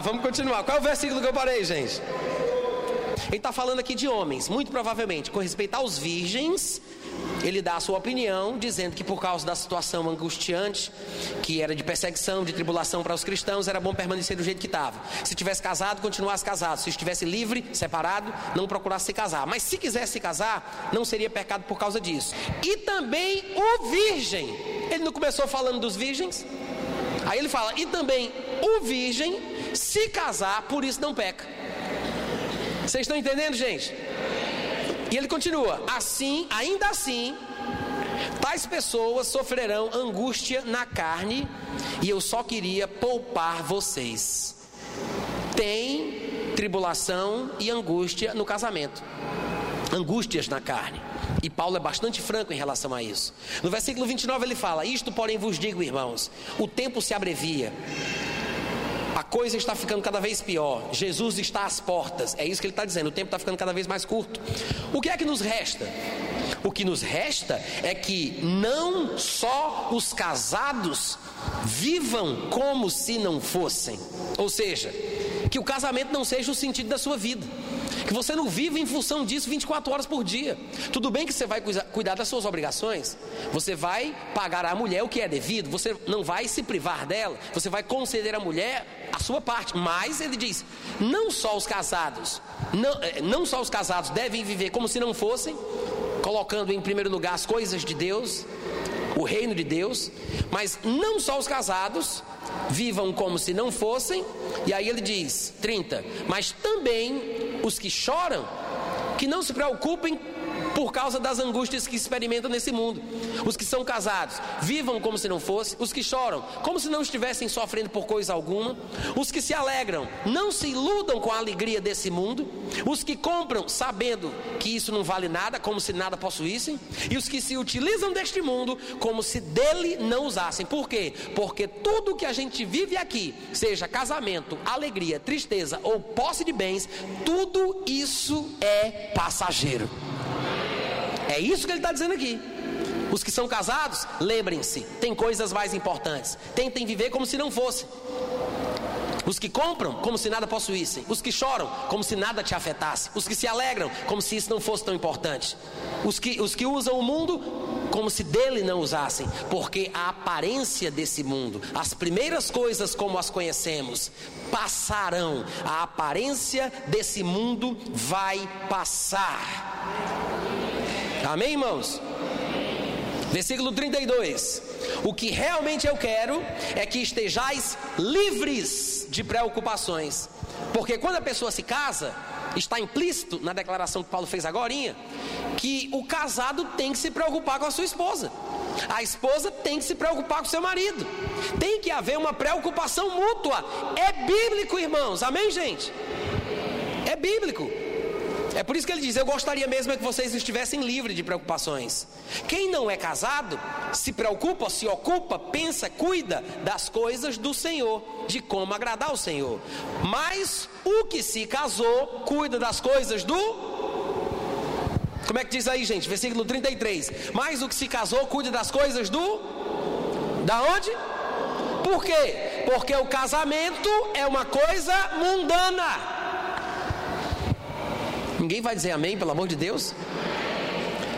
Vamos continuar. Qual é o versículo que eu parei, gente? Ele está falando aqui de homens, muito provavelmente, com respeito aos virgens, ele dá a sua opinião, dizendo que por causa da situação angustiante, que era de perseguição, de tribulação para os cristãos, era bom permanecer do jeito que estava. Se tivesse casado, continuasse casado. Se estivesse livre, separado, não procurasse se casar. Mas se quisesse se casar, não seria pecado por causa disso. E também o virgem. Ele não começou falando dos virgens? Aí ele fala, e também o virgem, se casar, por isso não peca. Vocês estão entendendo, gente? E ele continua: assim, ainda assim, tais pessoas sofrerão angústia na carne, e eu só queria poupar vocês. Tem tribulação e angústia no casamento, angústias na carne. E Paulo é bastante franco em relação a isso. No versículo 29 ele fala: Isto, porém, vos digo, irmãos, o tempo se abrevia coisa está ficando cada vez pior. Jesus está às portas. É isso que ele está dizendo. O tempo está ficando cada vez mais curto. O que é que nos resta? O que nos resta é que não só os casados vivam como se não fossem. Ou seja, que o casamento não seja o sentido da sua vida. Que você não viva em função disso 24 horas por dia. Tudo bem que você vai cuidar das suas obrigações, você vai pagar à mulher o que é devido, você não vai se privar dela, você vai conceder à mulher a sua parte. Mas ele diz: não só os casados, não, eh, não só os casados devem viver como se não fossem, colocando em primeiro lugar as coisas de Deus, o reino de Deus, mas não só os casados vivam como se não fossem, e aí ele diz: 30, mas também os que choram, que não se preocupem por causa das angústias que experimentam nesse mundo. Os que são casados, vivam como se não fosse. Os que choram, como se não estivessem sofrendo por coisa alguma. Os que se alegram, não se iludam com a alegria desse mundo. Os que compram, sabendo que isso não vale nada, como se nada possuíssem. E os que se utilizam deste mundo, como se dele não usassem. Por quê? Porque tudo que a gente vive aqui, seja casamento, alegria, tristeza ou posse de bens, tudo isso é passageiro. É isso que ele está dizendo aqui. Os que são casados, lembrem-se, tem coisas mais importantes. Tentem viver como se não fosse. Os que compram, como se nada possuíssem. Os que choram, como se nada te afetasse. Os que se alegram, como se isso não fosse tão importante. Os que, os que usam o mundo, como se dele não usassem. Porque a aparência desse mundo, as primeiras coisas como as conhecemos, passarão. A aparência desse mundo vai passar. Amém, irmãos? Versículo 32. O que realmente eu quero é que estejais livres de preocupações. Porque quando a pessoa se casa, está implícito na declaração que Paulo fez agora, que o casado tem que se preocupar com a sua esposa. A esposa tem que se preocupar com o seu marido. Tem que haver uma preocupação mútua. É bíblico, irmãos. Amém, gente? É bíblico. É por isso que ele diz: Eu gostaria mesmo é que vocês estivessem livres de preocupações. Quem não é casado se preocupa, se ocupa, pensa, cuida das coisas do Senhor, de como agradar o Senhor. Mas o que se casou cuida das coisas do. Como é que diz aí, gente? Versículo 33. Mas o que se casou cuida das coisas do. Da onde? Por quê? Porque o casamento é uma coisa mundana. Ninguém vai dizer amém, pelo amor de Deus.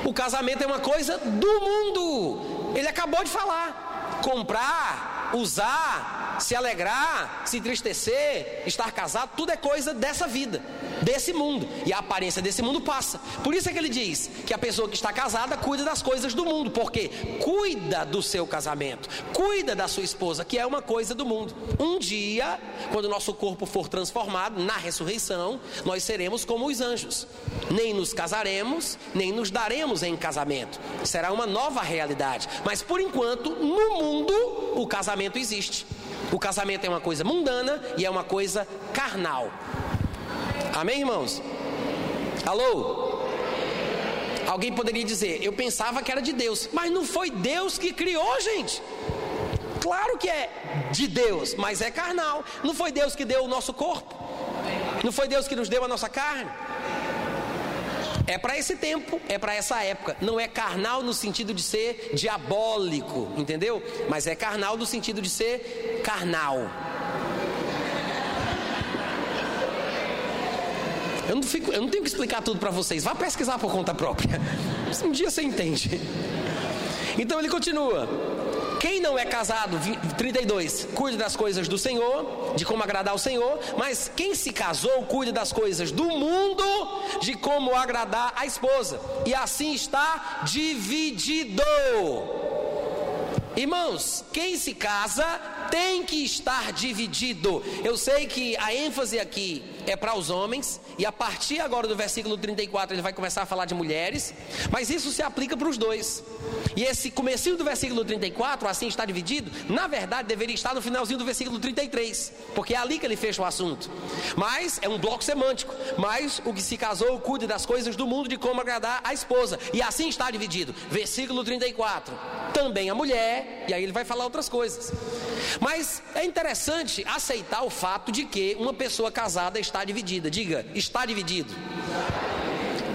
O casamento é uma coisa do mundo. Ele acabou de falar. Comprar, usar, se alegrar, se entristecer, estar casado, tudo é coisa dessa vida desse mundo. E a aparência desse mundo passa. Por isso é que ele diz que a pessoa que está casada cuida das coisas do mundo, porque cuida do seu casamento, cuida da sua esposa, que é uma coisa do mundo. Um dia, quando o nosso corpo for transformado na ressurreição, nós seremos como os anjos. Nem nos casaremos, nem nos daremos em casamento. Será uma nova realidade. Mas por enquanto, no mundo, o casamento existe. O casamento é uma coisa mundana e é uma coisa carnal. Amém, irmãos? Alô? Alguém poderia dizer, eu pensava que era de Deus, mas não foi Deus que criou, gente. Claro que é de Deus, mas é carnal. Não foi Deus que deu o nosso corpo. Não foi Deus que nos deu a nossa carne. É para esse tempo, é para essa época. Não é carnal no sentido de ser diabólico, entendeu? Mas é carnal no sentido de ser carnal. Eu não, fico, eu não tenho que explicar tudo para vocês. Vá pesquisar por conta própria. Um dia você entende. Então ele continua. Quem não é casado, 32, cuide das coisas do Senhor, de como agradar ao Senhor, mas quem se casou, cuide das coisas do mundo, de como agradar a esposa. E assim está dividido. Irmãos, quem se casa tem que estar dividido. Eu sei que a ênfase aqui é para os homens, e a partir agora do versículo 34 ele vai começar a falar de mulheres, mas isso se aplica para os dois. E esse comecinho do versículo 34, assim está dividido, na verdade deveria estar no finalzinho do versículo 33, porque é ali que ele fecha o assunto. Mas é um bloco semântico. Mas o que se casou cuide das coisas do mundo de como agradar a esposa. E assim está dividido. Versículo 34. Também a mulher, e aí ele vai falar outras coisas. Mas é interessante aceitar o fato de que uma pessoa casada está dividida. Diga, está dividido.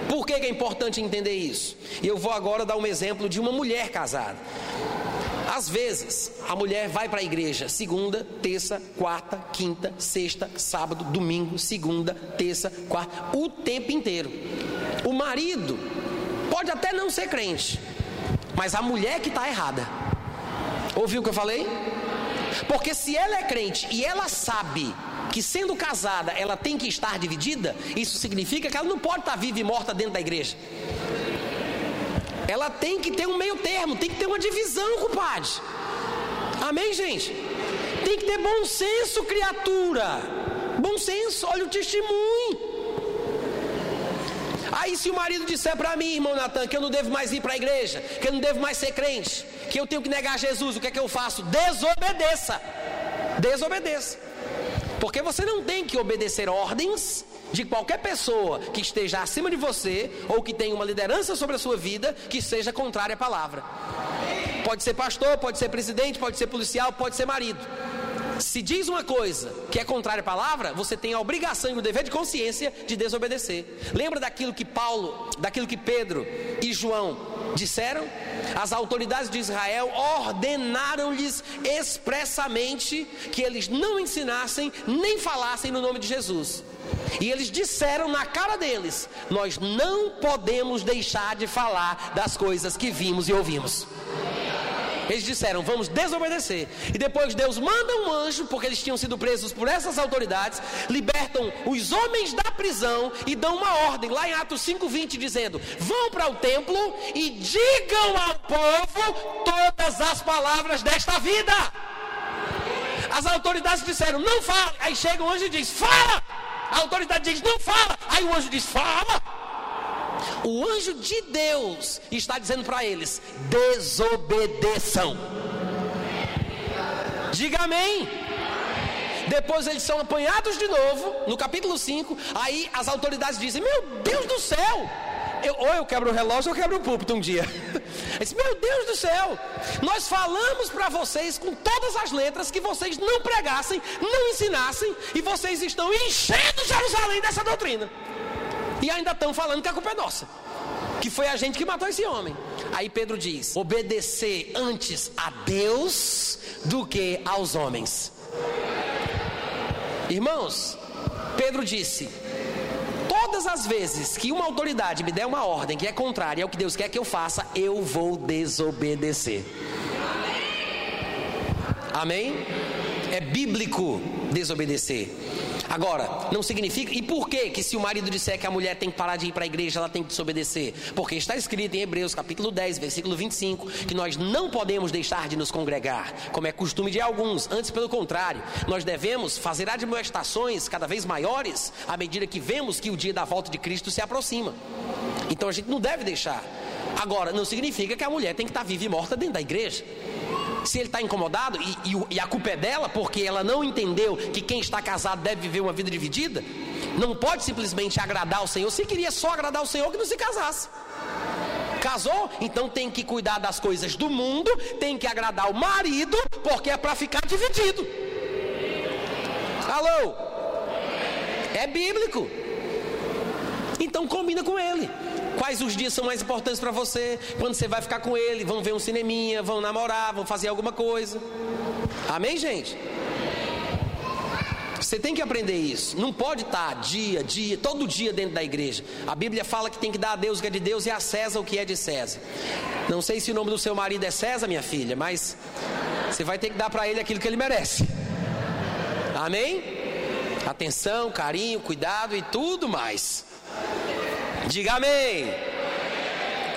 Por que é importante entender isso? Eu vou agora dar um exemplo de uma mulher casada. Às vezes, a mulher vai para a igreja segunda, terça, quarta, quinta, sexta, sábado, domingo, segunda, terça, quarta, o tempo inteiro. O marido pode até não ser crente, mas a mulher que está errada. Ouviu o que eu falei? Porque se ela é crente e ela sabe que sendo casada ela tem que estar dividida, isso significa que ela não pode estar viva e morta dentro da igreja. Ela tem que ter um meio termo, tem que ter uma divisão, compadre. Amém, gente? Tem que ter bom senso, criatura. Bom senso, olha o testemunho. Aí se o marido disser para mim, irmão Natan, que eu não devo mais ir para a igreja, que eu não devo mais ser crente, que eu tenho que negar Jesus, o que é que eu faço? Desobedeça. Desobedeça. Porque você não tem que obedecer ordens de qualquer pessoa que esteja acima de você ou que tenha uma liderança sobre a sua vida que seja contrária à palavra. Pode ser pastor, pode ser presidente, pode ser policial, pode ser marido. Se diz uma coisa que é contrária à palavra, você tem a obrigação e o dever de consciência de desobedecer. Lembra daquilo que Paulo, daquilo que Pedro e João disseram? As autoridades de Israel ordenaram-lhes expressamente que eles não ensinassem nem falassem no nome de Jesus. E eles disseram na cara deles: Nós não podemos deixar de falar das coisas que vimos e ouvimos. Eles disseram: Vamos desobedecer. E depois Deus manda um anjo, porque eles tinham sido presos por essas autoridades, libertam os homens da prisão e dão uma ordem, lá em Atos 5,20, dizendo: Vão para o templo e digam ao povo todas as palavras desta vida. As autoridades disseram: Não fala. Aí chega o anjo e diz: Fala. A autoridade diz: Não fala. Aí o anjo diz: Fala. O anjo de Deus está dizendo para eles: desobedeçam. Diga amém. Depois eles são apanhados de novo, no capítulo 5. Aí as autoridades dizem: Meu Deus do céu! Eu, ou eu quebro o relógio ou eu quebro o púlpito um dia. Disse, Meu Deus do céu! Nós falamos para vocês com todas as letras que vocês não pregassem, não ensinassem, e vocês estão enchendo Jerusalém dessa doutrina. E ainda estão falando que a culpa é nossa. Que foi a gente que matou esse homem. Aí Pedro diz: obedecer antes a Deus do que aos homens. Irmãos, Pedro disse: todas as vezes que uma autoridade me der uma ordem que é contrária ao que Deus quer que eu faça, eu vou desobedecer. Amém? É bíblico desobedecer. Agora, não significa. E por que que se o marido disser que a mulher tem que parar de ir para a igreja, ela tem que desobedecer? Porque está escrito em Hebreus capítulo 10, versículo 25, que nós não podemos deixar de nos congregar, como é costume de alguns. Antes, pelo contrário, nós devemos fazer admoestações cada vez maiores à medida que vemos que o dia da volta de Cristo se aproxima. Então a gente não deve deixar. Agora, não significa que a mulher tem que estar viva e morta dentro da igreja se ele está incomodado e, e, e a culpa é dela porque ela não entendeu que quem está casado deve viver uma vida dividida, não pode simplesmente agradar o Senhor. Se queria só agradar o Senhor, que não se casasse. Casou? Então tem que cuidar das coisas do mundo, tem que agradar o marido, porque é para ficar dividido. Alô? É bíblico. Então combina com ele. Quais os dias são mais importantes para você? Quando você vai ficar com ele? Vão ver um cineminha, vão namorar, vão fazer alguma coisa. Amém, gente? Você tem que aprender isso. Não pode estar dia, dia, todo dia dentro da igreja. A Bíblia fala que tem que dar a Deus o que é de Deus e a César o que é de César. Não sei se o nome do seu marido é César, minha filha, mas você vai ter que dar para ele aquilo que ele merece. Amém? Atenção, carinho, cuidado e tudo mais. Diga amém.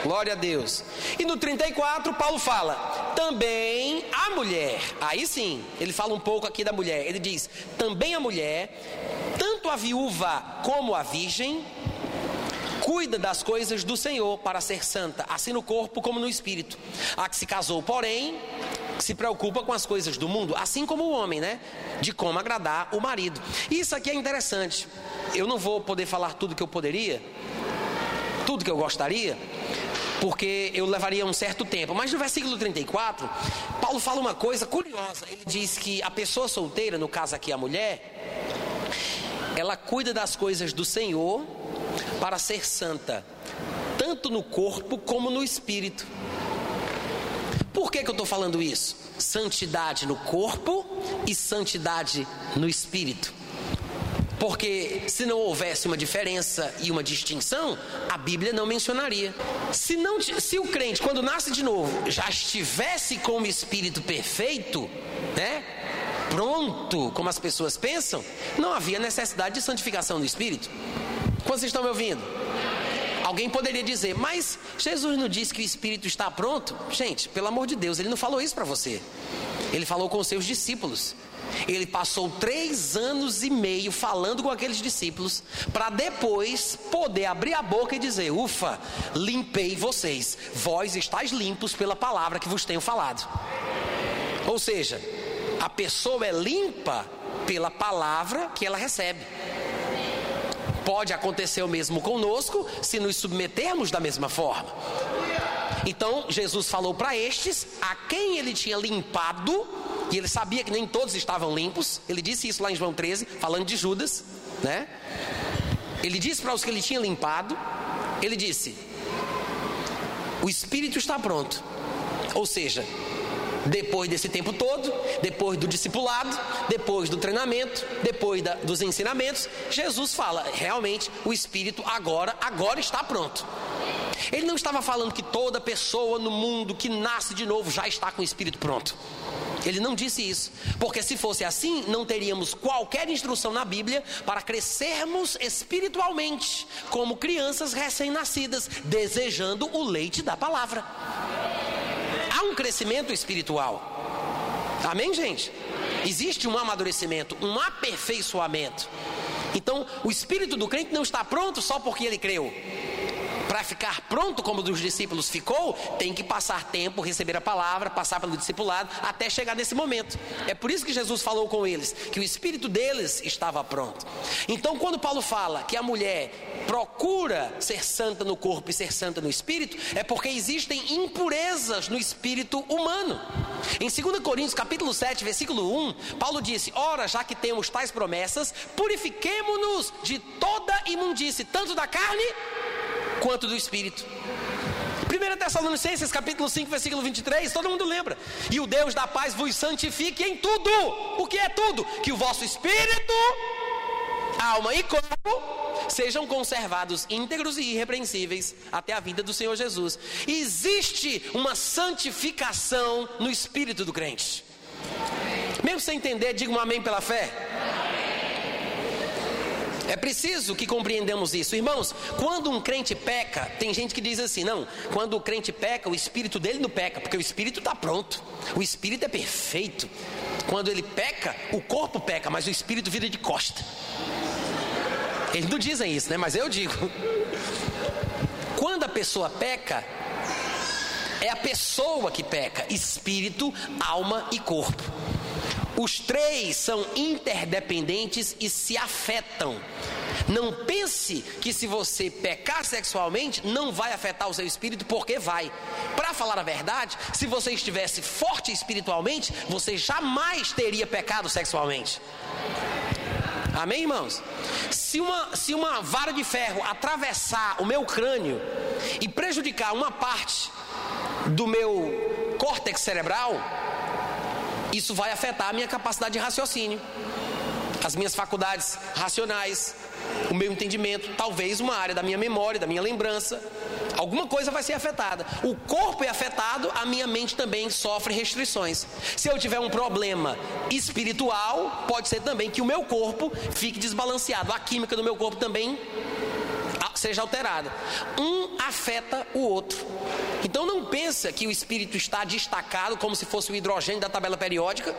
Glória a Deus. E no 34, Paulo fala: também a mulher. Aí sim, ele fala um pouco aqui da mulher. Ele diz: também a mulher, tanto a viúva como a virgem, cuida das coisas do Senhor para ser santa, assim no corpo como no espírito. A que se casou, porém, se preocupa com as coisas do mundo, assim como o homem, né? De como agradar o marido. Isso aqui é interessante. Eu não vou poder falar tudo que eu poderia, tudo que eu gostaria, porque eu levaria um certo tempo. Mas no versículo 34, Paulo fala uma coisa curiosa. Ele diz que a pessoa solteira, no caso aqui a mulher, ela cuida das coisas do Senhor para ser santa, tanto no corpo como no espírito. Por que, que eu estou falando isso? Santidade no corpo e santidade no espírito. Porque se não houvesse uma diferença e uma distinção, a Bíblia não mencionaria. Se, não, se o crente, quando nasce de novo, já estivesse com o espírito perfeito, né? Pronto, como as pessoas pensam, não havia necessidade de santificação do espírito. Vocês estão me ouvindo? Alguém poderia dizer, mas Jesus não disse que o espírito está pronto? Gente, pelo amor de Deus, ele não falou isso para você. Ele falou com os seus discípulos. Ele passou três anos e meio falando com aqueles discípulos, para depois poder abrir a boca e dizer: Ufa, limpei vocês, vós estáis limpos pela palavra que vos tenho falado. Ou seja, a pessoa é limpa pela palavra que ela recebe. Pode acontecer o mesmo conosco se nos submetermos da mesma forma. Então Jesus falou para estes a quem ele tinha limpado e ele sabia que nem todos estavam limpos. Ele disse isso lá em João 13, falando de Judas, né? Ele disse para os que ele tinha limpado, ele disse: O espírito está pronto. Ou seja, depois desse tempo todo, depois do discipulado, depois do treinamento, depois da, dos ensinamentos, Jesus fala: realmente o espírito agora, agora está pronto. Ele não estava falando que toda pessoa no mundo que nasce de novo já está com o espírito pronto. Ele não disse isso, porque se fosse assim, não teríamos qualquer instrução na Bíblia para crescermos espiritualmente, como crianças recém-nascidas, desejando o leite da palavra. Há um crescimento espiritual. Amém, gente? Existe um amadurecimento, um aperfeiçoamento. Então, o espírito do crente não está pronto só porque ele creu para ficar pronto como dos discípulos ficou, tem que passar tempo, receber a palavra, passar pelo discipulado, até chegar nesse momento. É por isso que Jesus falou com eles, que o espírito deles estava pronto. Então, quando Paulo fala que a mulher procura ser santa no corpo e ser santa no espírito, é porque existem impurezas no espírito humano. Em 2 Coríntios, capítulo 7, versículo 1, Paulo disse: Ora, já que temos tais promessas, purifiquemo-nos de toda imundície, tanto da carne quanto do Espírito. 1 Tessalonicenses capítulo 5, versículo 23, todo mundo lembra. E o Deus da paz vos santifique em tudo. O que é tudo? Que o vosso espírito, alma e corpo sejam conservados íntegros e irrepreensíveis até a vinda do Senhor Jesus. Existe uma santificação no espírito do crente. Mesmo sem entender, diga um amém pela fé. É preciso que compreendamos isso. Irmãos, quando um crente peca, tem gente que diz assim: não, quando o crente peca, o espírito dele não peca, porque o espírito está pronto, o espírito é perfeito. Quando ele peca, o corpo peca, mas o espírito vira de costa. Eles não dizem isso, né? Mas eu digo. Quando a pessoa peca, é a pessoa que peca: espírito, alma e corpo. Os três são interdependentes e se afetam. Não pense que se você pecar sexualmente não vai afetar o seu espírito, porque vai. Para falar a verdade, se você estivesse forte espiritualmente, você jamais teria pecado sexualmente. Amém, irmãos? Se uma, se uma vara de ferro atravessar o meu crânio e prejudicar uma parte do meu córtex cerebral, isso vai afetar a minha capacidade de raciocínio. as minhas faculdades racionais, o meu entendimento, talvez uma área da minha memória, da minha lembrança. Alguma coisa vai ser afetada. O corpo é afetado, a minha mente também sofre restrições. Se eu tiver um problema espiritual, pode ser também que o meu corpo fique desbalanceado. A química do meu corpo também seja alterada. Um afeta o outro. Então não pensa que o espírito está destacado como se fosse o hidrogênio da tabela periódica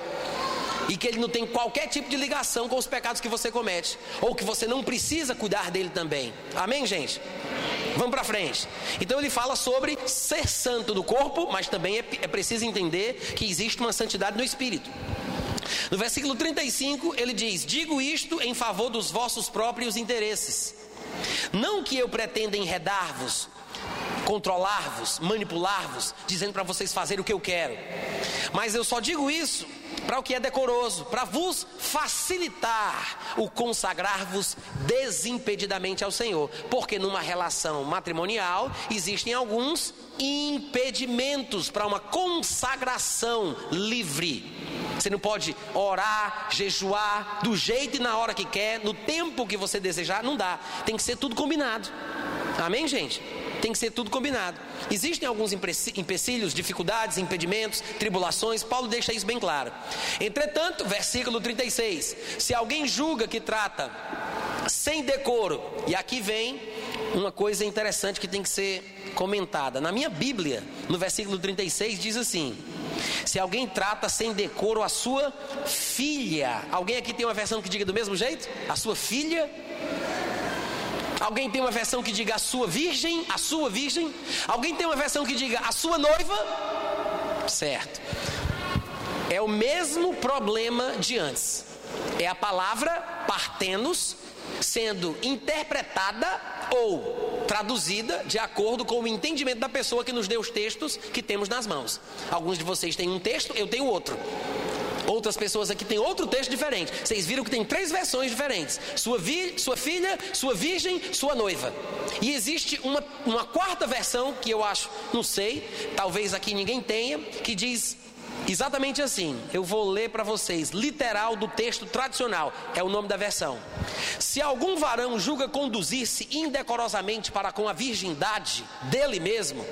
e que ele não tem qualquer tipo de ligação com os pecados que você comete, ou que você não precisa cuidar dele também. Amém, gente? Vamos para frente. Então ele fala sobre ser santo do corpo, mas também é, é preciso entender que existe uma santidade no espírito. No versículo 35 ele diz: Digo isto em favor dos vossos próprios interesses. Não que eu pretenda enredar-vos, controlar-vos, manipular-vos, dizendo para vocês fazerem o que eu quero. Mas eu só digo isso para o que é decoroso, para vos facilitar o consagrar-vos desimpedidamente ao Senhor, porque numa relação matrimonial existem alguns impedimentos para uma consagração livre. Você não pode orar, jejuar do jeito e na hora que quer, no tempo que você desejar, não dá. Tem que ser tudo combinado. Amém, gente? Tem que ser tudo combinado. Existem alguns empecilhos, dificuldades, impedimentos, tribulações, Paulo deixa isso bem claro. Entretanto, versículo 36: se alguém julga que trata sem decoro, e aqui vem uma coisa interessante que tem que ser comentada. Na minha Bíblia, no versículo 36, diz assim: se alguém trata sem decoro a sua filha, alguém aqui tem uma versão que diga do mesmo jeito? A sua filha? Alguém tem uma versão que diga a sua virgem, a sua virgem? Alguém tem uma versão que diga a sua noiva? Certo. É o mesmo problema de antes. É a palavra partenos sendo interpretada ou traduzida de acordo com o entendimento da pessoa que nos deu os textos que temos nas mãos. Alguns de vocês têm um texto, eu tenho outro. Outras pessoas aqui têm outro texto diferente. Vocês viram que tem três versões diferentes: sua, vi, sua filha, sua virgem, sua noiva. E existe uma, uma quarta versão que eu acho, não sei, talvez aqui ninguém tenha, que diz Exatamente assim, eu vou ler para vocês, literal do texto tradicional, é o nome da versão. Se algum varão julga conduzir-se indecorosamente para com a virgindade dele mesmo,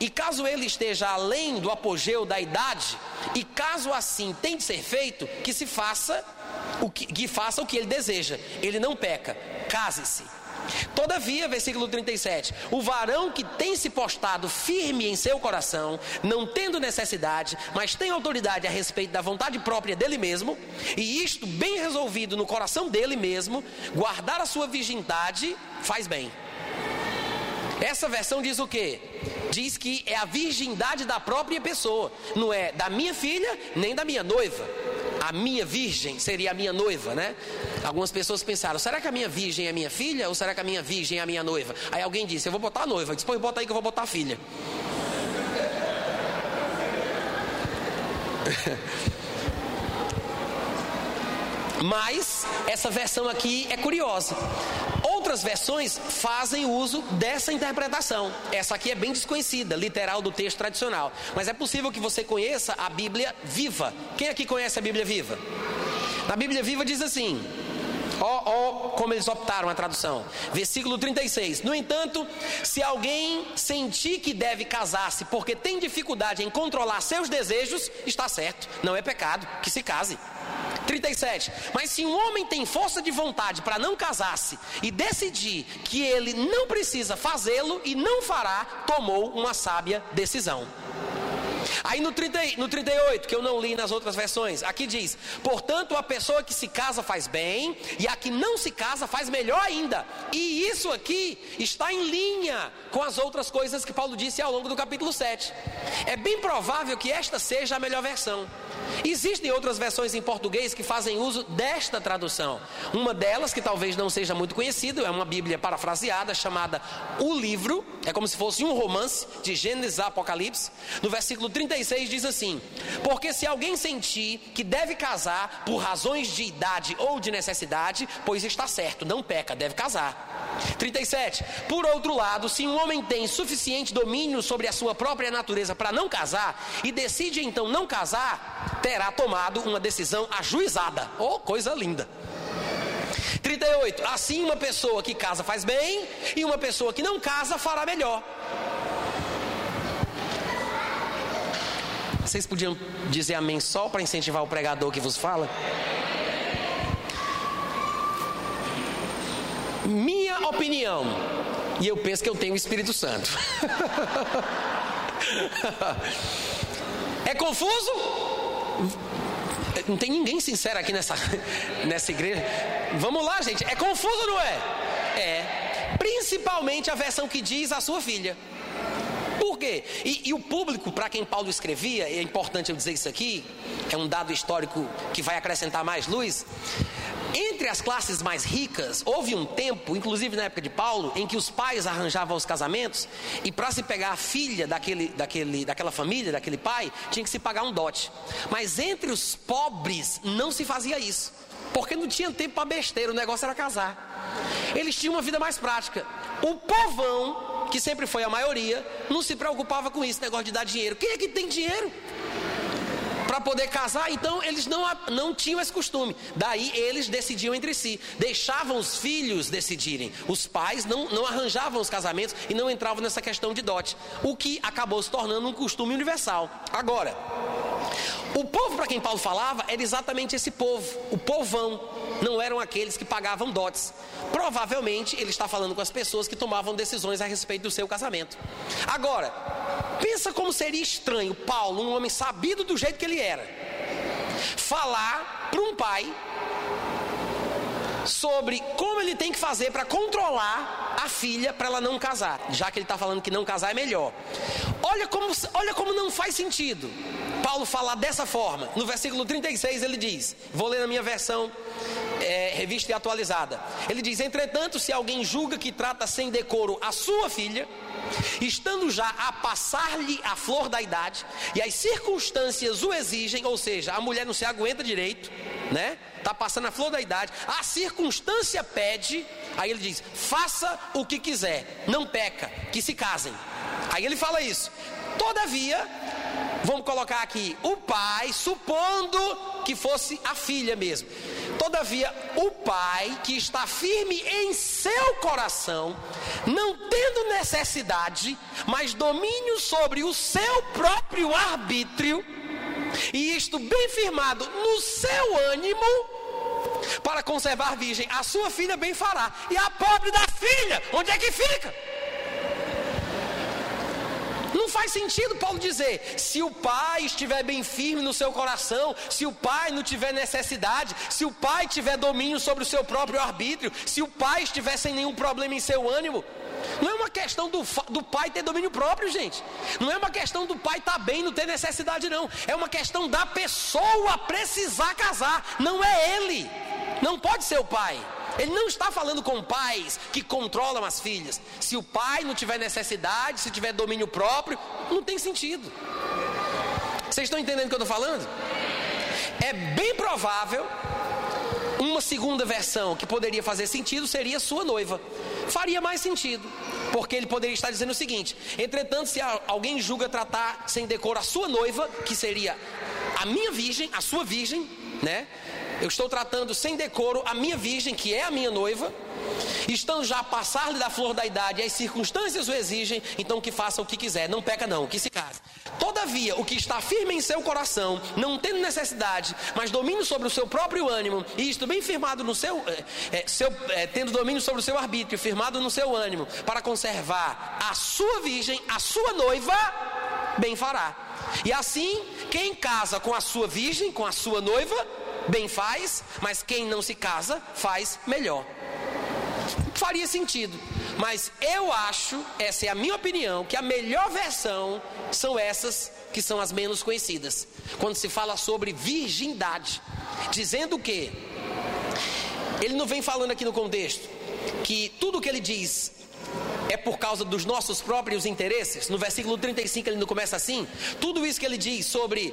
e caso ele esteja além do apogeu da idade, e caso assim tem de ser feito, que se faça o que, que faça o que ele deseja, ele não peca, case-se Todavia, versículo 37, o varão que tem se postado firme em seu coração, não tendo necessidade, mas tem autoridade a respeito da vontade própria dele mesmo, e isto bem resolvido no coração dele mesmo, guardar a sua virgindade, faz bem. Essa versão diz o quê? Diz que é a virgindade da própria pessoa, não é da minha filha nem da minha noiva a minha virgem seria a minha noiva, né? Algumas pessoas pensaram: será que a minha virgem é minha filha ou será que a minha virgem é a minha noiva? Aí alguém disse: eu vou botar a noiva. Depois bota aí que eu vou botar a filha. Mas essa versão aqui é curiosa. Outras versões fazem uso dessa interpretação. Essa aqui é bem desconhecida, literal do texto tradicional. Mas é possível que você conheça a Bíblia viva. Quem aqui conhece a Bíblia viva? Na Bíblia viva diz assim: Ó, oh, como eles optaram a tradução. Versículo 36. No entanto, se alguém sentir que deve casar-se porque tem dificuldade em controlar seus desejos, está certo, não é pecado, que se case. 37. Mas se um homem tem força de vontade para não casar-se e decidir que ele não precisa fazê-lo e não fará, tomou uma sábia decisão. Aí no, 30, no 38, que eu não li nas outras versões, aqui diz: Portanto, a pessoa que se casa faz bem, e a que não se casa faz melhor ainda. E isso aqui está em linha com as outras coisas que Paulo disse ao longo do capítulo 7. É bem provável que esta seja a melhor versão. Existem outras versões em português que fazem uso desta tradução. Uma delas, que talvez não seja muito conhecida, é uma Bíblia parafraseada chamada O Livro, é como se fosse um romance de Gênesis a Apocalipse. No versículo 36 diz assim: Porque se alguém sentir que deve casar por razões de idade ou de necessidade, pois está certo, não peca, deve casar. 37. Por outro lado, se um homem tem suficiente domínio sobre a sua própria natureza para não casar e decide então não casar, terá tomado uma decisão ajuizada. Oh, coisa linda! 38. Assim, uma pessoa que casa faz bem e uma pessoa que não casa fará melhor. Vocês podiam dizer amém só para incentivar o pregador que vos fala? Minha opinião, e eu penso que eu tenho o Espírito Santo. é confuso? Não tem ninguém sincero aqui nessa, nessa igreja. Vamos lá, gente. É confuso, não é? É. Principalmente a versão que diz a sua filha. Por quê? E, e o público para quem Paulo escrevia, é importante eu dizer isso aqui, é um dado histórico que vai acrescentar mais luz. Entre as classes mais ricas, houve um tempo, inclusive na época de Paulo, em que os pais arranjavam os casamentos e para se pegar a filha daquele, daquele, daquela família, daquele pai, tinha que se pagar um dote. Mas entre os pobres não se fazia isso, porque não tinha tempo para besteira, o negócio era casar. Eles tinham uma vida mais prática. O povão, que sempre foi a maioria, não se preocupava com isso, negócio de dar dinheiro. Quem é que tem dinheiro? Para poder casar, então eles não, não tinham esse costume. Daí eles decidiam entre si, deixavam os filhos decidirem. Os pais não, não arranjavam os casamentos e não entravam nessa questão de dote, o que acabou se tornando um costume universal. Agora, o povo para quem Paulo falava era exatamente esse povo, o povão, não eram aqueles que pagavam dotes. Provavelmente ele está falando com as pessoas que tomavam decisões a respeito do seu casamento. Agora, pensa como seria estranho Paulo, um homem sabido do jeito que ele era, falar para um pai sobre como ele tem que fazer para controlar a filha para ela não casar, já que ele está falando que não casar é melhor. Olha como, olha como não faz sentido Paulo falar dessa forma. No versículo 36 ele diz: vou ler na minha versão é, revista e atualizada. Ele diz: Entretanto, se alguém julga que trata sem decoro a sua filha, estando já a passar-lhe a flor da idade, e as circunstâncias o exigem, ou seja, a mulher não se aguenta direito, né? Está passando a flor da idade, a circunstância pede, aí ele diz: faça o que quiser, não peca, que se casem. Aí ele fala isso. Todavia, vamos colocar aqui, o pai, supondo que fosse a filha mesmo. Todavia, o pai que está firme em seu coração, não tendo necessidade, mas domínio sobre o seu próprio arbítrio, e isto bem firmado no seu ânimo, para conservar virgem, a sua filha bem fará. E a pobre da filha, onde é que fica? Não faz sentido Paulo dizer: se o pai estiver bem firme no seu coração, se o pai não tiver necessidade, se o pai tiver domínio sobre o seu próprio arbítrio, se o pai estiver sem nenhum problema em seu ânimo. Não é uma questão do, do pai ter domínio próprio, gente. Não é uma questão do pai estar tá bem, não ter necessidade, não. É uma questão da pessoa precisar casar. Não é ele. Não pode ser o pai. Ele não está falando com pais que controlam as filhas. Se o pai não tiver necessidade, se tiver domínio próprio, não tem sentido. Vocês estão entendendo o que eu estou falando? É bem provável uma segunda versão que poderia fazer sentido seria sua noiva. Faria mais sentido, porque ele poderia estar dizendo o seguinte: entretanto, se alguém julga tratar sem decoro a sua noiva, que seria a minha virgem, a sua virgem, né? Eu estou tratando sem decoro a minha virgem, que é a minha noiva, estando já a passar-lhe da flor da idade, as circunstâncias o exigem, então que faça o que quiser, não peca não, que se case. Todavia, o que está firme em seu coração, não tendo necessidade, mas domínio sobre o seu próprio ânimo, e isto bem firmado no seu, é, seu é, tendo domínio sobre o seu arbítrio, firmado no seu ânimo, para conservar a sua virgem, a sua noiva, bem fará. E assim, quem casa com a sua virgem, com a sua noiva, bem faz, mas quem não se casa faz melhor. Faria sentido, mas eu acho, essa é a minha opinião, que a melhor versão são essas que são as menos conhecidas. Quando se fala sobre virgindade, dizendo que ele não vem falando aqui no contexto que tudo que ele diz é por causa dos nossos próprios interesses. No versículo 35 ele não começa assim. Tudo isso que ele diz sobre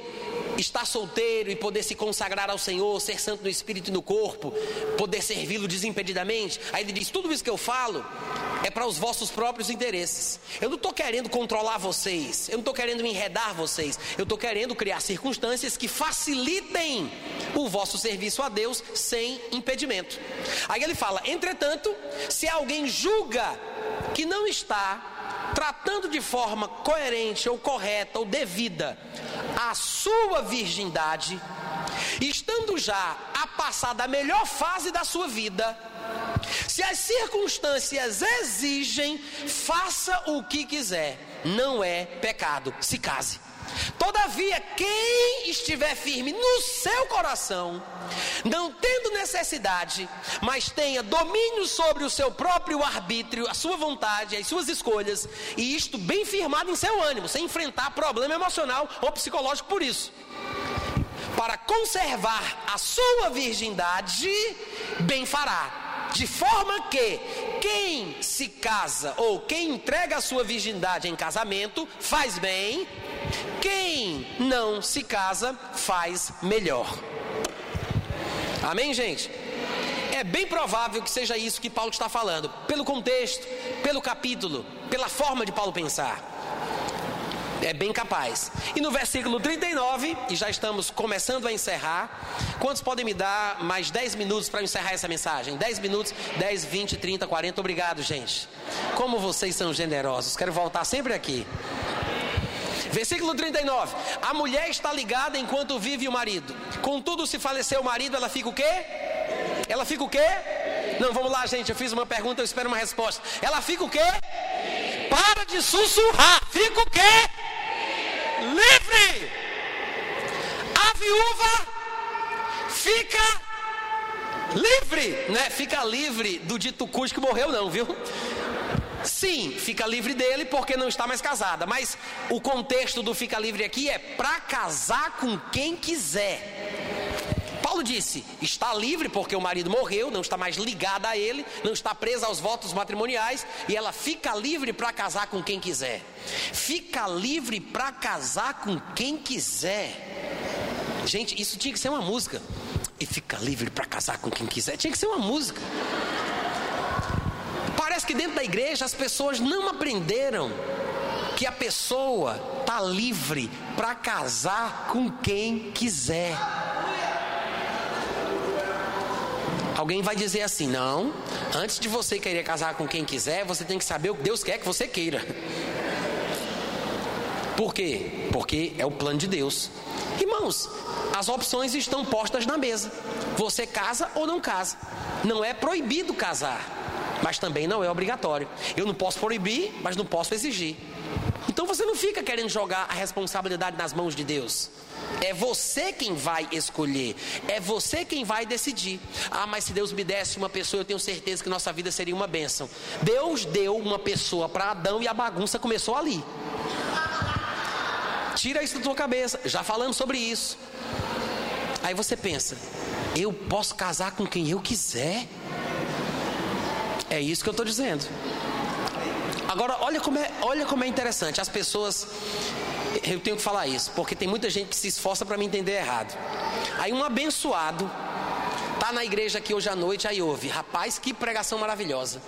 estar solteiro e poder se consagrar ao Senhor, ser santo no espírito e no corpo, poder servi-lo desimpedidamente. Aí ele diz: tudo isso que eu falo é para os vossos próprios interesses. Eu não estou querendo controlar vocês, eu não estou querendo enredar vocês, eu estou querendo criar circunstâncias que facilitem o vosso serviço a Deus sem impedimento. Aí ele fala: entretanto, se alguém julga que não está tratando de forma coerente ou correta ou devida a sua virgindade, estando já a passar da melhor fase da sua vida, se as circunstâncias exigem, faça o que quiser, não é pecado, se case. Todavia, quem estiver firme no seu coração, não tendo necessidade, mas tenha domínio sobre o seu próprio arbítrio, a sua vontade, as suas escolhas, e isto bem firmado em seu ânimo, sem enfrentar problema emocional ou psicológico por isso. Para conservar a sua virgindade, bem fará, de forma que quem se casa ou quem entrega a sua virgindade em casamento faz bem, quem não se casa faz melhor. Amém, gente? É bem provável que seja isso que Paulo está falando, pelo contexto, pelo capítulo, pela forma de Paulo pensar. É bem capaz. E no versículo 39, e já estamos começando a encerrar, quantos podem me dar mais 10 minutos para encerrar essa mensagem? 10 minutos, 10, 20, 30, 40. Obrigado, gente. Como vocês são generosos. Quero voltar sempre aqui. Versículo 39. A mulher está ligada enquanto vive o marido. Contudo, se falecer o marido, ela fica o quê? Ela fica o quê? Não, vamos lá, gente. Eu fiz uma pergunta, eu espero uma resposta. Ela fica o quê? Para de sussurrar. Fica o quê? Livre. A viúva fica livre, né? Fica livre do dito cujo que morreu, não, viu? Sim, fica livre dele porque não está mais casada. Mas o contexto do fica livre aqui é para casar com quem quiser. Paulo disse: está livre porque o marido morreu, não está mais ligada a ele, não está presa aos votos matrimoniais e ela fica livre para casar com quem quiser. Fica livre para casar com quem quiser. Gente, isso tinha que ser uma música. E fica livre para casar com quem quiser. Tinha que ser uma música. Parece que dentro da igreja as pessoas não aprenderam que a pessoa está livre para casar com quem quiser. Alguém vai dizer assim: não, antes de você querer casar com quem quiser, você tem que saber o que Deus quer que você queira. Por quê? Porque é o plano de Deus. Irmãos, as opções estão postas na mesa. Você casa ou não casa. Não é proibido casar mas também não é obrigatório. Eu não posso proibir, mas não posso exigir. Então você não fica querendo jogar a responsabilidade nas mãos de Deus. É você quem vai escolher, é você quem vai decidir. Ah, mas se Deus me desse uma pessoa, eu tenho certeza que nossa vida seria uma bênção. Deus deu uma pessoa para Adão e a bagunça começou ali. Tira isso da tua cabeça, já falamos sobre isso. Aí você pensa, eu posso casar com quem eu quiser? É isso que eu estou dizendo. Agora, olha como, é, olha como é interessante. As pessoas. Eu tenho que falar isso, porque tem muita gente que se esforça para me entender errado. Aí, um abençoado tá na igreja aqui hoje à noite, aí ouve, rapaz, que pregação maravilhosa.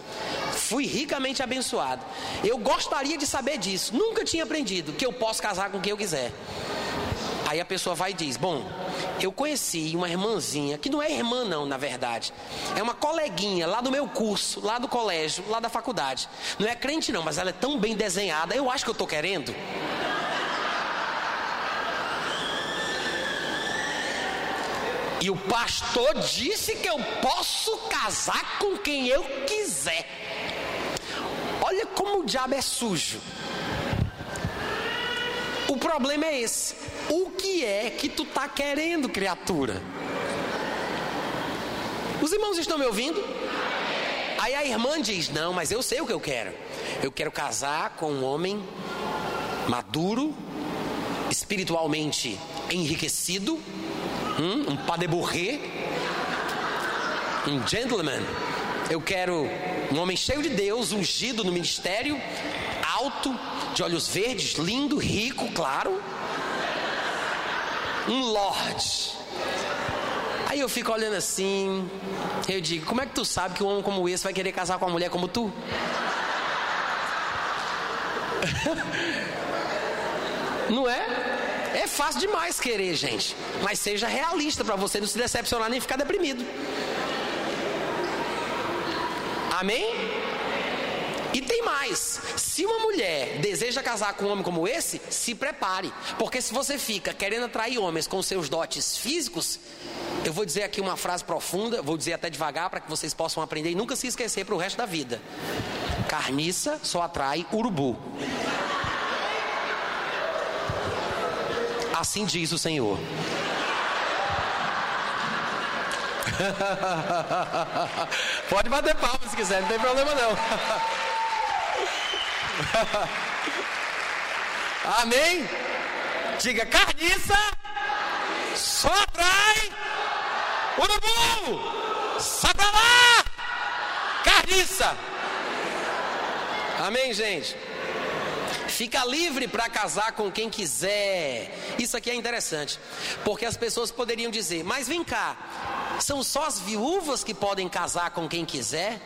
Fui ricamente abençoado. Eu gostaria de saber disso. Nunca tinha aprendido que eu posso casar com quem eu quiser. Aí a pessoa vai e diz: Bom, eu conheci uma irmãzinha, que não é irmã, não, na verdade. É uma coleguinha lá do meu curso, lá do colégio, lá da faculdade. Não é crente, não, mas ela é tão bem desenhada. Eu acho que eu estou querendo. E o pastor disse que eu posso casar com quem eu quiser. Olha como o diabo é sujo. O problema é esse. O que é que tu tá querendo, criatura? Os irmãos estão me ouvindo? Aí a irmã diz: Não, mas eu sei o que eu quero. Eu quero casar com um homem maduro, espiritualmente enriquecido, hum, um padeborré, um gentleman. Eu quero um homem cheio de Deus, ungido no ministério, alto, de olhos verdes, lindo, rico, claro um lorde. Aí eu fico olhando assim, eu digo, como é que tu sabe que um homem como esse vai querer casar com uma mulher como tu? Não é? É fácil demais querer, gente. Mas seja realista para você não se decepcionar nem ficar deprimido. Amém? E tem mais: se uma mulher deseja casar com um homem como esse, se prepare, porque se você fica querendo atrair homens com seus dotes físicos, eu vou dizer aqui uma frase profunda, vou dizer até devagar para que vocês possam aprender e nunca se esquecer para o resto da vida. Carniça só atrai urubu. Assim diz o Senhor. Pode bater palmas se quiser, não tem problema não. Amém? Diga carniça, só atrai urubu, sai lá, carniça. Amém, gente? Fica livre para casar com quem quiser. Isso aqui é interessante, porque as pessoas poderiam dizer: Mas vem cá, são só as viúvas que podem casar com quem quiser?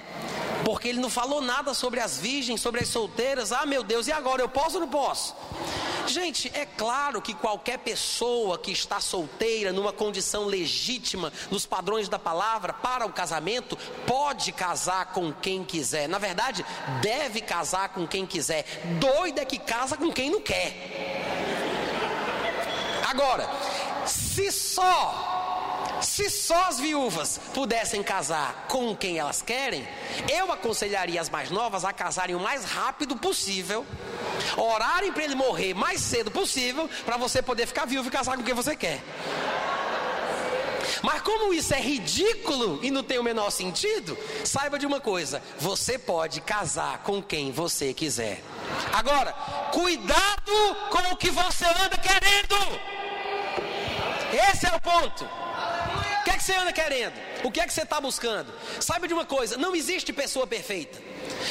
Porque ele não falou nada sobre as virgens, sobre as solteiras. Ah, meu Deus, e agora? Eu posso ou não posso? Gente, é claro que qualquer pessoa que está solteira, numa condição legítima, nos padrões da palavra, para o casamento, pode casar com quem quiser. Na verdade, deve casar com quem quiser. Doido é que casa com quem não quer. Agora, se só se só as viúvas pudessem casar com quem elas querem, eu aconselharia as mais novas a casarem o mais rápido possível, orarem para ele morrer mais cedo possível, para você poder ficar viúvo e casar com quem você quer. Mas como isso é ridículo e não tem o menor sentido, saiba de uma coisa: você pode casar com quem você quiser. Agora, cuidado com o que você anda querendo. Esse é o ponto que é que você anda querendo? O que é que você está buscando? Saiba de uma coisa: não existe pessoa perfeita.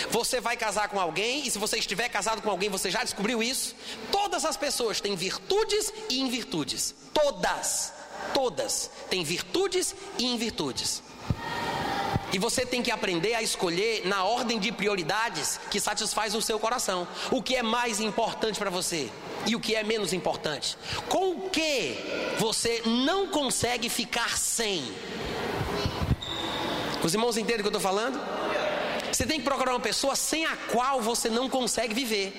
Você vai casar com alguém, e se você estiver casado com alguém, você já descobriu isso? Todas as pessoas têm virtudes e invirtudes. Todas. Todas têm virtudes e invirtudes. E você tem que aprender a escolher na ordem de prioridades que satisfaz o seu coração. O que é mais importante para você e o que é menos importante. Com o que você não consegue ficar sem? Os irmãos entendem o que eu estou falando? Você tem que procurar uma pessoa sem a qual você não consegue viver.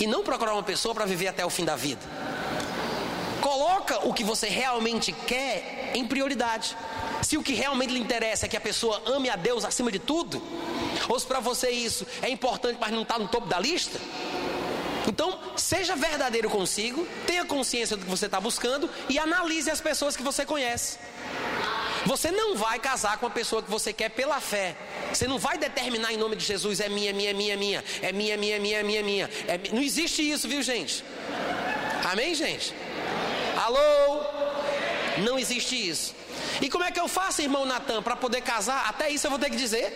E não procurar uma pessoa para viver até o fim da vida. Coloca o que você realmente quer em prioridade. Se o que realmente lhe interessa é que a pessoa ame a Deus acima de tudo, ou se para você isso é importante, mas não está no topo da lista, então seja verdadeiro consigo, tenha consciência do que você está buscando e analise as pessoas que você conhece. Você não vai casar com a pessoa que você quer pela fé. Você não vai determinar em nome de Jesus, é minha, minha, minha, minha, é minha, minha, minha, minha, minha. É, não existe isso, viu, gente? Amém, gente? Alô? Não existe isso. E como é que eu faço, irmão Natan, para poder casar? Até isso eu vou ter que dizer.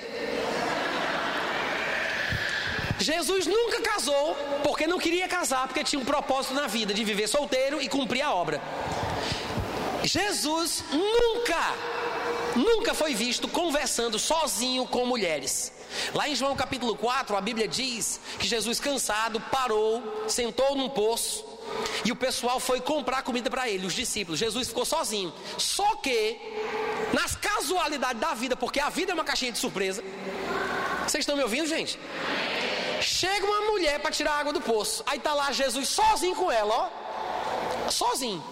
Jesus nunca casou porque não queria casar, porque tinha um propósito na vida de viver solteiro e cumprir a obra. Jesus nunca, nunca foi visto conversando sozinho com mulheres. Lá em João capítulo 4, a Bíblia diz que Jesus, cansado, parou, sentou num poço e o pessoal foi comprar comida para ele, os discípulos. Jesus ficou sozinho. Só que, nas casualidades da vida, porque a vida é uma caixinha de surpresa. Vocês estão me ouvindo, gente? Chega uma mulher para tirar água do poço. Aí tá lá Jesus sozinho com ela, ó. Sozinho.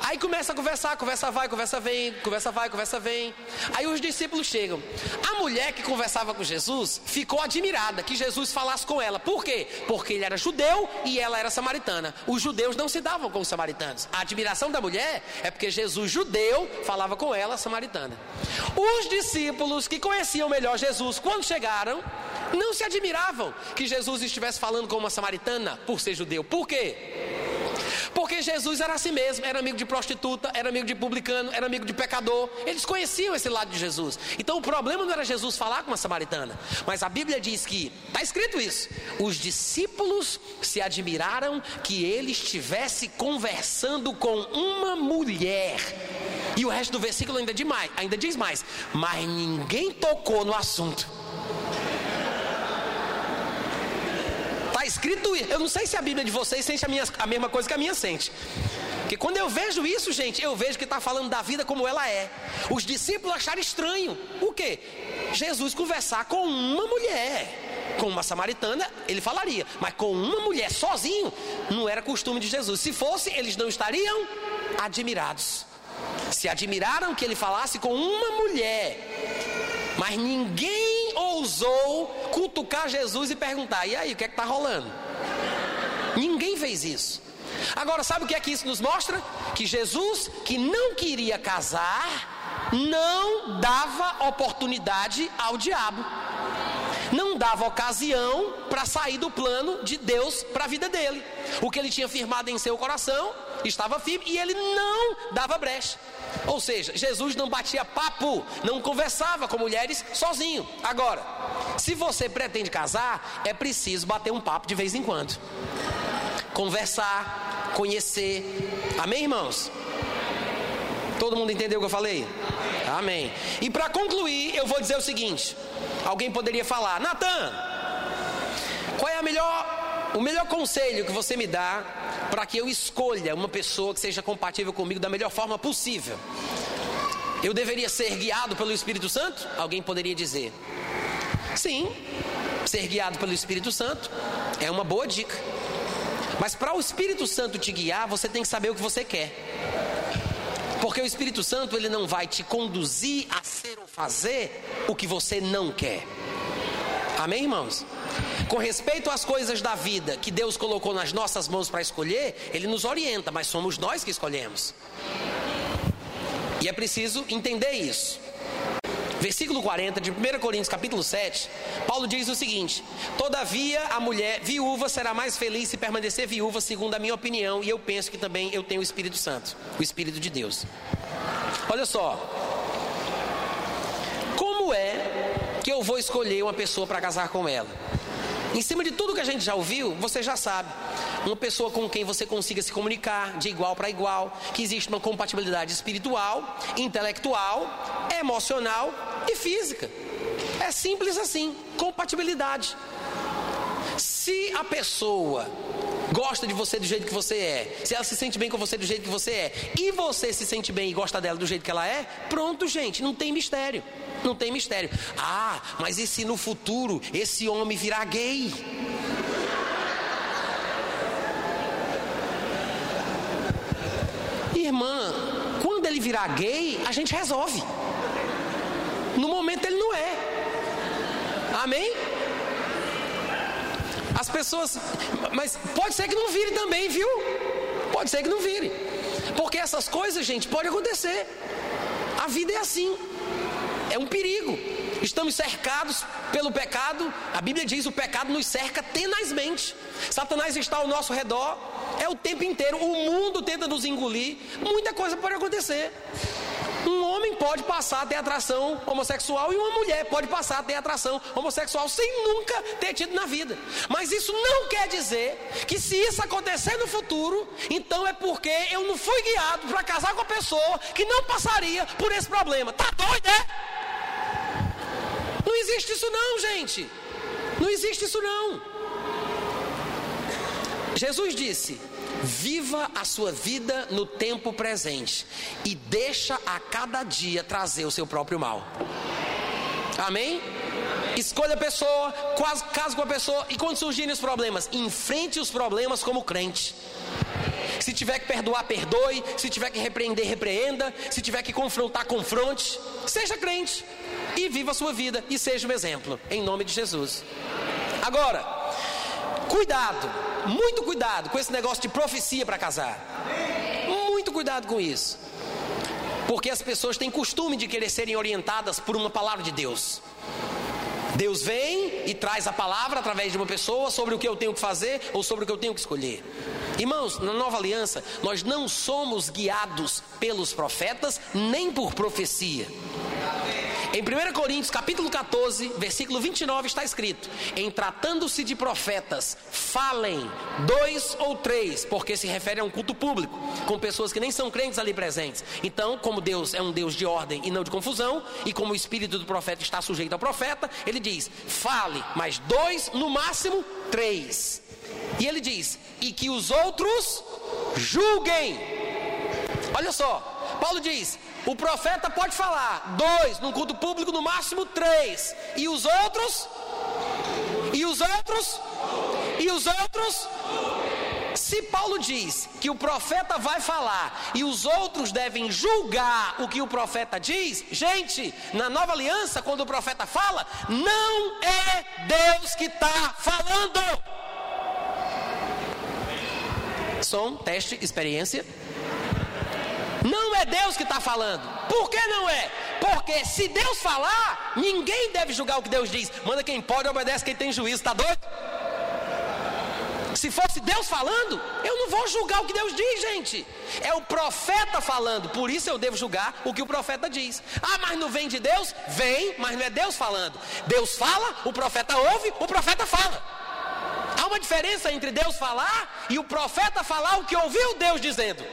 Aí começa a conversar, conversa vai, conversa vem, conversa vai, conversa vem. Aí os discípulos chegam. A mulher que conversava com Jesus ficou admirada que Jesus falasse com ela. Por quê? Porque ele era judeu e ela era samaritana. Os judeus não se davam com os samaritanos. A admiração da mulher é porque Jesus, judeu, falava com ela, samaritana. Os discípulos que conheciam melhor Jesus, quando chegaram, não se admiravam que Jesus estivesse falando com uma samaritana por ser judeu. Por quê? Porque Jesus era assim mesmo, era amigo de prostituta, era amigo de publicano, era amigo de pecador. Eles conheciam esse lado de Jesus. Então o problema não era Jesus falar com uma samaritana, mas a Bíblia diz que, está escrito isso: os discípulos se admiraram que ele estivesse conversando com uma mulher. E o resto do versículo ainda diz mais, ainda diz mais mas ninguém tocou no assunto. Está escrito isso. Eu não sei se a Bíblia de vocês sente a, minha, a mesma coisa que a minha sente. Porque quando eu vejo isso, gente, eu vejo que está falando da vida como ela é. Os discípulos acharam estranho. O quê? Jesus conversar com uma mulher. Com uma samaritana, ele falaria. Mas com uma mulher sozinho, não era costume de Jesus. Se fosse, eles não estariam admirados. Se admiraram que ele falasse com uma mulher. Mas ninguém ousou cutucar Jesus e perguntar: e aí, o que é que está rolando? Ninguém fez isso. Agora, sabe o que é que isso nos mostra? Que Jesus, que não queria casar, não dava oportunidade ao diabo. Não dava ocasião para sair do plano de Deus para a vida dele. O que ele tinha firmado em seu coração estava firme e ele não dava brecha. Ou seja, Jesus não batia papo, não conversava com mulheres sozinho. Agora, se você pretende casar, é preciso bater um papo de vez em quando. Conversar, conhecer. Amém, irmãos? Todo mundo entendeu o que eu falei? Amém. E para concluir, eu vou dizer o seguinte: alguém poderia falar, Natan, qual é a melhor, o melhor conselho que você me dá para que eu escolha uma pessoa que seja compatível comigo da melhor forma possível. Eu deveria ser guiado pelo Espírito Santo? Alguém poderia dizer. Sim, ser guiado pelo Espírito Santo é uma boa dica. Mas para o Espírito Santo te guiar, você tem que saber o que você quer. Porque o Espírito Santo ele não vai te conduzir a ser ou fazer o que você não quer. Amém, irmãos? Com respeito às coisas da vida que Deus colocou nas nossas mãos para escolher, Ele nos orienta, mas somos nós que escolhemos. E é preciso entender isso. Versículo 40 de 1 Coríntios, capítulo 7, Paulo diz o seguinte: Todavia a mulher viúva será mais feliz se permanecer viúva, segundo a minha opinião, e eu penso que também eu tenho o Espírito Santo, o Espírito de Deus. Olha só, como é que eu vou escolher uma pessoa para casar com ela? Em cima de tudo que a gente já ouviu, você já sabe. Uma pessoa com quem você consiga se comunicar de igual para igual, que existe uma compatibilidade espiritual, intelectual, emocional e física. É simples assim, compatibilidade. Se a pessoa gosta de você do jeito que você é, se ela se sente bem com você do jeito que você é, e você se sente bem e gosta dela do jeito que ela é, pronto, gente, não tem mistério. Não tem mistério. Ah, mas e se no futuro esse homem virar gay? Irmã, quando ele virar gay, a gente resolve. No momento ele não é. Amém? As pessoas. Mas pode ser que não vire também, viu? Pode ser que não vire. Porque essas coisas, gente, pode acontecer. A vida é assim é um perigo. Estamos cercados pelo pecado. A Bíblia diz: o pecado nos cerca tenazmente. Satanás está ao nosso redor, é o tempo inteiro. O mundo tenta nos engolir. Muita coisa pode acontecer. Um homem pode passar a ter atração homossexual e uma mulher pode passar a ter atração homossexual sem nunca ter tido na vida. Mas isso não quer dizer que se isso acontecer no futuro, então é porque eu não fui guiado para casar com a pessoa que não passaria por esse problema. Tá doido, é? Não existe isso não, gente. Não existe isso não. Jesus disse: Viva a sua vida no tempo presente e deixa a cada dia trazer o seu próprio mal. Amém? Escolha a pessoa, quase caso com a pessoa e quando surgirem os problemas, enfrente os problemas como crente. Se tiver que perdoar, perdoe. Se tiver que repreender, repreenda. Se tiver que confrontar, confronte. Seja crente e viva a sua vida e seja um exemplo, em nome de Jesus. Agora, cuidado, muito cuidado com esse negócio de profecia para casar. Muito cuidado com isso. Porque as pessoas têm costume de querer serem orientadas por uma palavra de Deus. Deus vem e traz a palavra através de uma pessoa sobre o que eu tenho que fazer ou sobre o que eu tenho que escolher. Irmãos, na nova aliança, nós não somos guiados pelos profetas nem por profecia. Em 1 Coríntios, capítulo 14, versículo 29, está escrito: Em tratando-se de profetas, falem dois ou três, porque se refere a um culto público, com pessoas que nem são crentes ali presentes. Então, como Deus é um Deus de ordem e não de confusão, e como o espírito do profeta está sujeito ao profeta, ele diz: fale, mas dois, no máximo três. E ele diz: e que os outros julguem. Olha só, Paulo diz: o profeta pode falar dois, num culto público, no máximo três. E os outros? E os outros? E os outros? Se Paulo diz que o profeta vai falar e os outros devem julgar o que o profeta diz, gente, na nova aliança, quando o profeta fala, não é Deus que está falando. Som, teste, experiência. Não é Deus que está falando. Por que não é? Porque se Deus falar, ninguém deve julgar o que Deus diz. Manda quem pode, obedece quem tem juízo. Está doido? Se fosse Deus falando, eu não vou julgar o que Deus diz, gente. É o profeta falando, por isso eu devo julgar o que o profeta diz. Ah, mas não vem de Deus? Vem, mas não é Deus falando. Deus fala, o profeta ouve, o profeta fala. Há uma diferença entre Deus falar e o profeta falar o que ouviu Deus dizendo.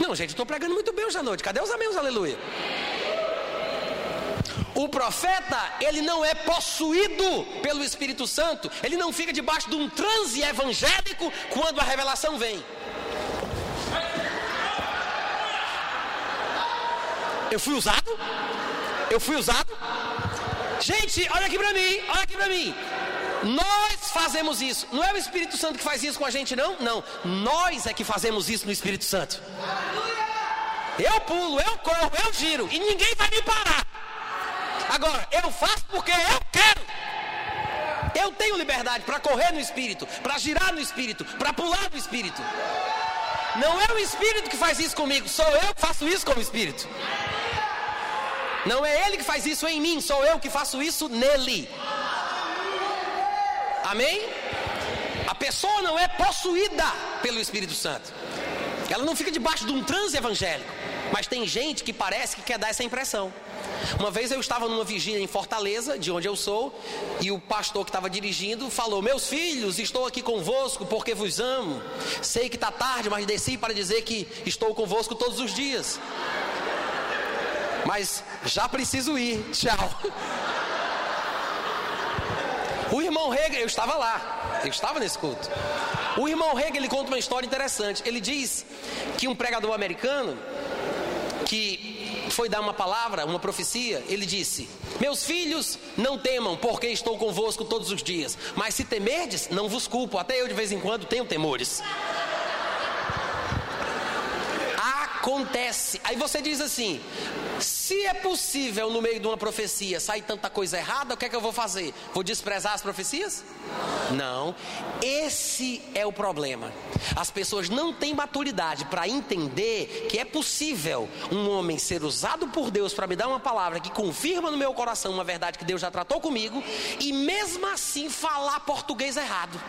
Não, gente, estou pregando muito bem hoje à noite. Cadê os amigos, aleluia? O profeta, ele não é possuído pelo Espírito Santo, ele não fica debaixo de um transe evangélico quando a revelação vem. Eu fui usado? Eu fui usado? Gente, olha aqui para mim, olha aqui para mim. Nós fazemos isso. Não é o Espírito Santo que faz isso com a gente, não? Não. Nós é que fazemos isso no Espírito Santo. Eu pulo, eu corro, eu giro e ninguém vai me parar. Agora, eu faço porque eu quero. Eu tenho liberdade para correr no Espírito, para girar no Espírito, para pular no Espírito. Não é o Espírito que faz isso comigo, sou eu que faço isso com o Espírito. Não é Ele que faz isso em mim, sou eu que faço isso nele. Amém? A pessoa não é possuída pelo Espírito Santo. Ela não fica debaixo de um transe evangélico. Mas tem gente que parece que quer dar essa impressão. Uma vez eu estava numa vigília em Fortaleza, de onde eu sou, e o pastor que estava dirigindo falou: Meus filhos, estou aqui convosco porque vos amo. Sei que está tarde, mas desci para dizer que estou convosco todos os dias. Mas já preciso ir. Tchau. O irmão Hegel, eu estava lá, eu estava nesse culto. O irmão Hegel, ele conta uma história interessante. Ele diz que um pregador americano, que foi dar uma palavra, uma profecia, ele disse: Meus filhos, não temam, porque estou convosco todos os dias. Mas se temerdes, não vos culpo. Até eu de vez em quando tenho temores. Acontece. Aí você diz assim: se é possível no meio de uma profecia sair tanta coisa errada, o que é que eu vou fazer? Vou desprezar as profecias? Não. Esse é o problema. As pessoas não têm maturidade para entender que é possível um homem ser usado por Deus para me dar uma palavra que confirma no meu coração uma verdade que Deus já tratou comigo e mesmo assim falar português errado.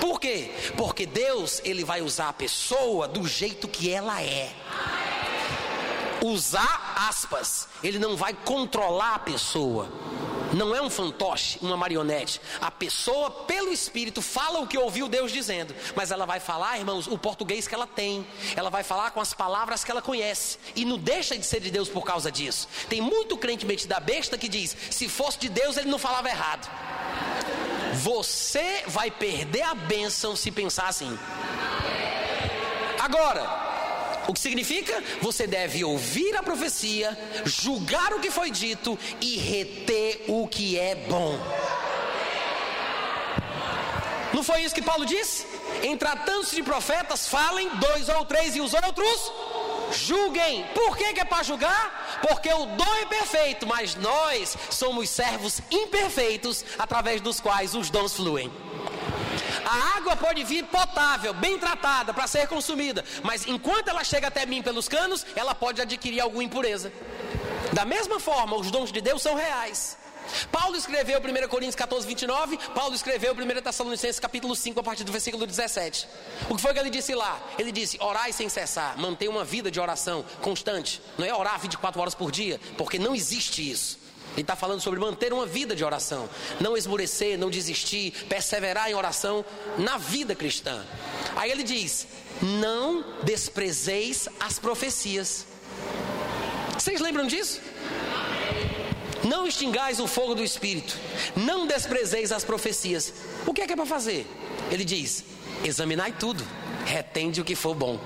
Por quê? Porque Deus, ele vai usar a pessoa do jeito que ela é usar aspas, ele não vai controlar a pessoa. Não é um fantoche, uma marionete. A pessoa, pelo Espírito, fala o que ouviu Deus dizendo. Mas ela vai falar, irmãos, o português que ela tem. Ela vai falar com as palavras que ela conhece. E não deixa de ser de Deus por causa disso. Tem muito crente metido da besta que diz: se fosse de Deus, ele não falava errado. Você vai perder a bênção se pensar assim. Agora, o que significa? Você deve ouvir a profecia, julgar o que foi dito e reter o que é bom. Não foi isso que Paulo disse? Em tratando-se de profetas, falem dois ou três e os outros julguem. Por que, que é para julgar? Porque o dom é perfeito, mas nós somos servos imperfeitos através dos quais os dons fluem. A água pode vir potável, bem tratada, para ser consumida, mas enquanto ela chega até mim pelos canos, ela pode adquirir alguma impureza. Da mesma forma, os dons de Deus são reais. Paulo escreveu 1 Coríntios 14, 29, Paulo escreveu 1 Tessalonicenses capítulo 5, a partir do versículo 17. O que foi que ele disse lá? Ele disse: orai sem cessar, manter uma vida de oração constante. Não é orar 24 horas por dia, porque não existe isso. Ele está falando sobre manter uma vida de oração, não esmorecer, não desistir, perseverar em oração na vida cristã. Aí ele diz: não desprezeis as profecias. Vocês lembram disso? Não extingais o fogo do Espírito, não desprezeis as profecias. O que é que é para fazer? Ele diz: examinai tudo, retende o que for bom.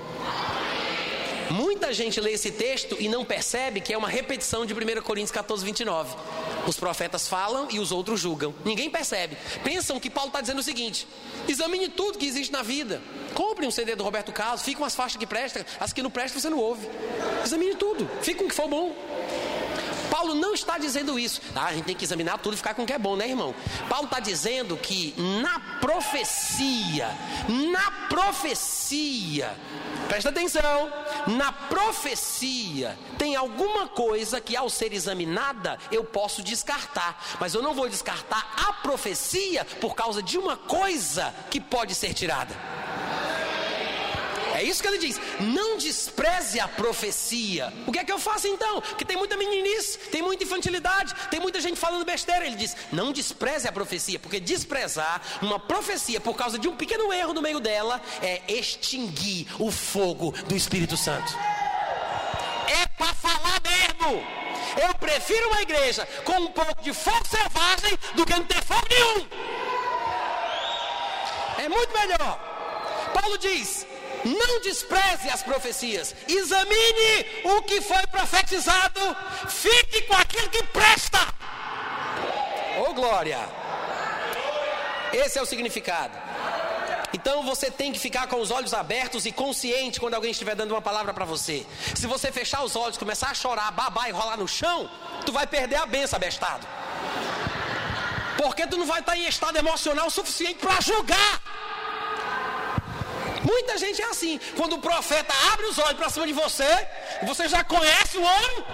Muita gente lê esse texto e não percebe que é uma repetição de 1 Coríntios 14, 29. Os profetas falam e os outros julgam. Ninguém percebe. Pensam que Paulo está dizendo o seguinte: examine tudo que existe na vida. Compre um CD do Roberto Carlos, fique com as faixas que prestam, as que não prestam você não ouve. Examine tudo, fique com o que for bom. Paulo não está dizendo isso. Ah, a gente tem que examinar tudo e ficar com o que é bom, né, irmão? Paulo está dizendo que na profecia, na profecia, presta atenção, na profecia tem alguma coisa que ao ser examinada eu posso descartar, mas eu não vou descartar a profecia por causa de uma coisa que pode ser tirada. É isso que ele diz. Não despreze a profecia. O que é que eu faço então? Que tem muita meninice, tem muita infantilidade, tem muita gente falando besteira. Ele diz: não despreze a profecia, porque desprezar uma profecia por causa de um pequeno erro no meio dela é extinguir o fogo do Espírito Santo. É para falar mesmo. Eu prefiro uma igreja com um pouco de fogo selvagem do que não ter fogo nenhum. É muito melhor. Paulo diz: não despreze as profecias, examine o que foi profetizado, fique com aquilo que presta. Oh glória! Esse é o significado. Então você tem que ficar com os olhos abertos e consciente quando alguém estiver dando uma palavra para você. Se você fechar os olhos, começar a chorar, babar e rolar no chão, tu vai perder a benção, abestado. Porque tu não vai estar em estado emocional suficiente para julgar. Muita gente é assim. Quando o profeta abre os olhos para cima de você, você já conhece o homem.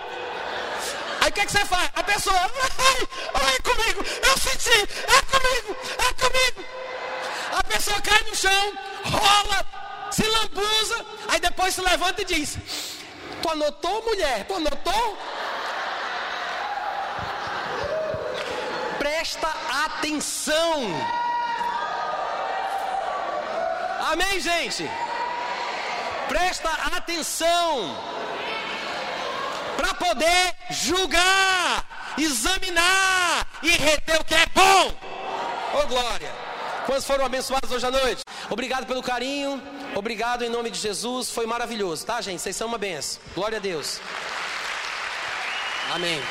Aí o que, é que você faz? A pessoa, ai, é comigo, eu senti, é comigo, é comigo. A pessoa cai no chão, rola, se lambuza, aí depois se levanta e diz: Tu anotou, mulher? Tu anotou? Presta atenção. Amém, gente? Presta atenção. Para poder julgar, examinar e reter o que é bom. Oh glória. Quantos foram abençoados hoje à noite? Obrigado pelo carinho. Obrigado em nome de Jesus. Foi maravilhoso, tá, gente? Vocês são uma benção. Glória a Deus. Amém.